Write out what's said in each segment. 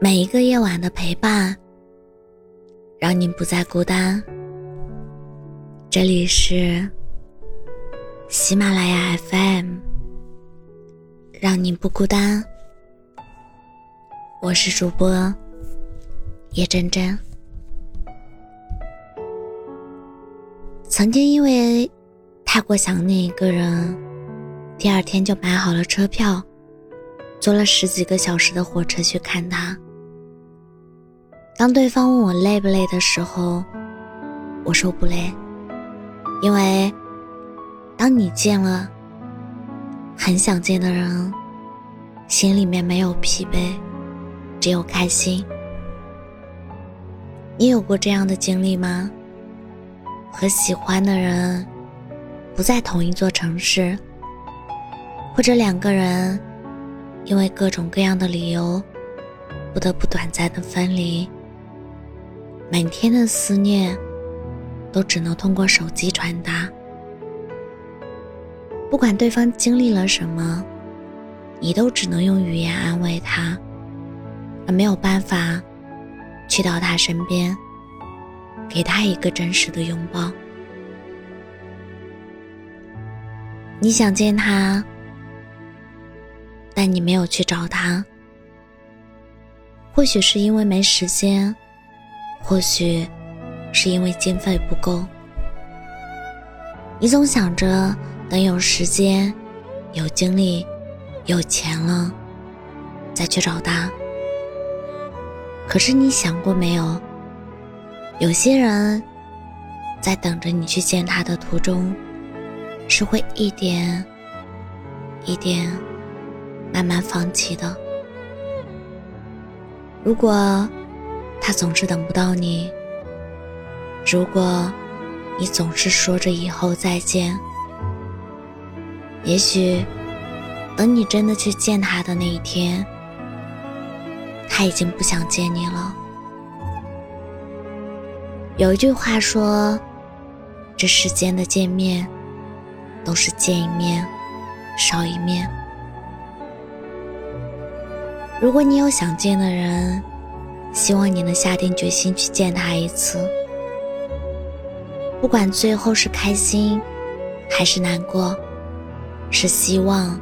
每一个夜晚的陪伴，让你不再孤单。这里是喜马拉雅 FM，让你不孤单。我是主播叶真真。曾经因为太过想念一个人，第二天就买好了车票，坐了十几个小时的火车去看他。当对方问我累不累的时候，我说不累，因为当你见了很想见的人，心里面没有疲惫，只有开心。你有过这样的经历吗？和喜欢的人不在同一座城市，或者两个人因为各种各样的理由不得不短暂的分离，每天的思念都只能通过手机传达。不管对方经历了什么，你都只能用语言安慰他，而没有办法去到他身边。给他一个真实的拥抱。你想见他，但你没有去找他。或许是因为没时间，或许是因为经费不够。你总想着等有时间、有精力、有钱了，再去找他。可是你想过没有？有些人，在等着你去见他的途中，是会一点一点慢慢放弃的。如果他总是等不到你，如果你总是说着以后再见，也许等你真的去见他的那一天，他已经不想见你了。有一句话说：“这世间的见面，都是见一面少一面。”如果你有想见的人，希望你能下定决心去见他一次。不管最后是开心，还是难过，是希望，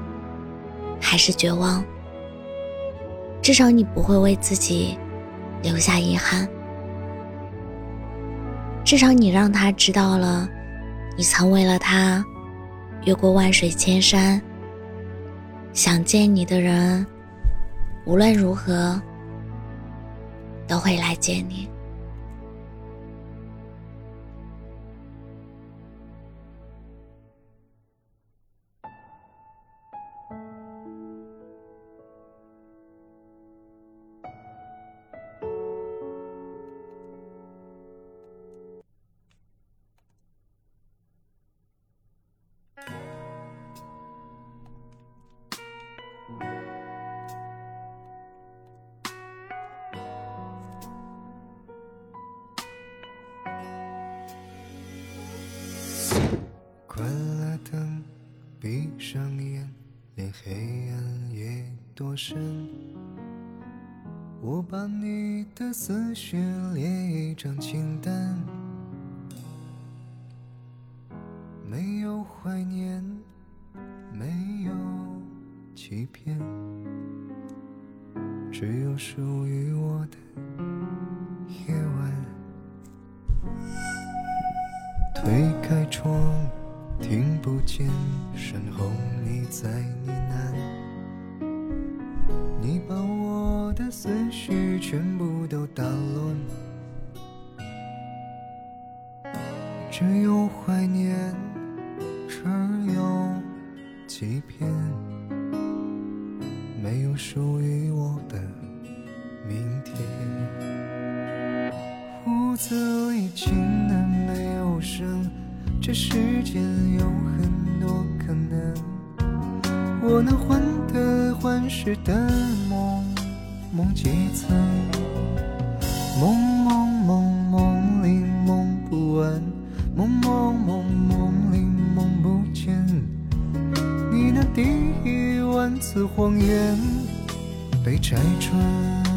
还是绝望，至少你不会为自己留下遗憾。至少你让他知道了，你曾为了他越过万水千山。想见你的人，无论如何都会来见你。关了灯，闭上眼，连黑暗也多深。我把你的思绪列一张清单，没有怀念，没有欺骗，只有属于我的推开窗。听不见身后你在呢喃，你把我的思绪全部都打乱，只有怀念，只有欺骗，没有属于我的明天。屋子里静。这世间有很多可能，我能患得患失的梦，梦几层？梦梦梦梦里梦不完，梦梦梦梦里梦不见。你那第一万次谎言，被拆穿。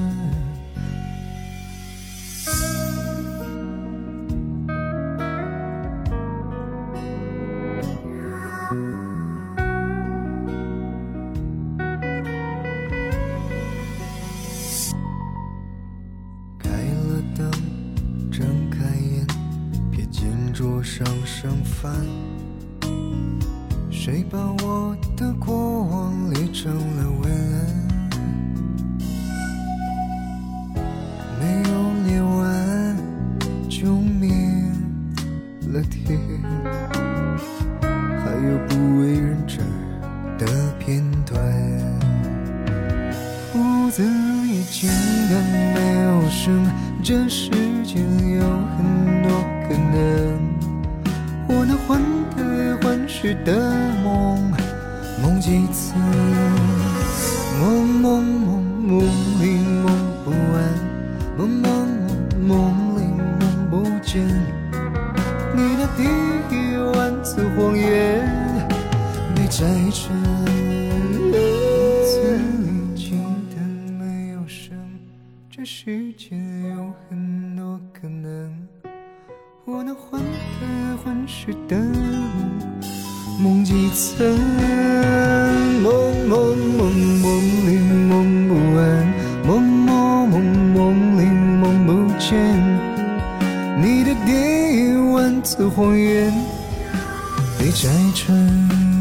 上剩饭。谁把我的过往列成了文案？没有列完就灭了天，还有不为人知的片段。屋子已静的没有声，这世间有很多可能。那患得患失的梦，梦几次，梦梦梦梦里梦不完，梦梦梦梦里梦不见。你的第一万次谎言被摘穿。屋子里静的没有声，这世间我那患得患失的梦，梦几层，梦梦梦梦里梦不完，梦梦梦梦里梦不见。你的第一万次谎言被拆穿。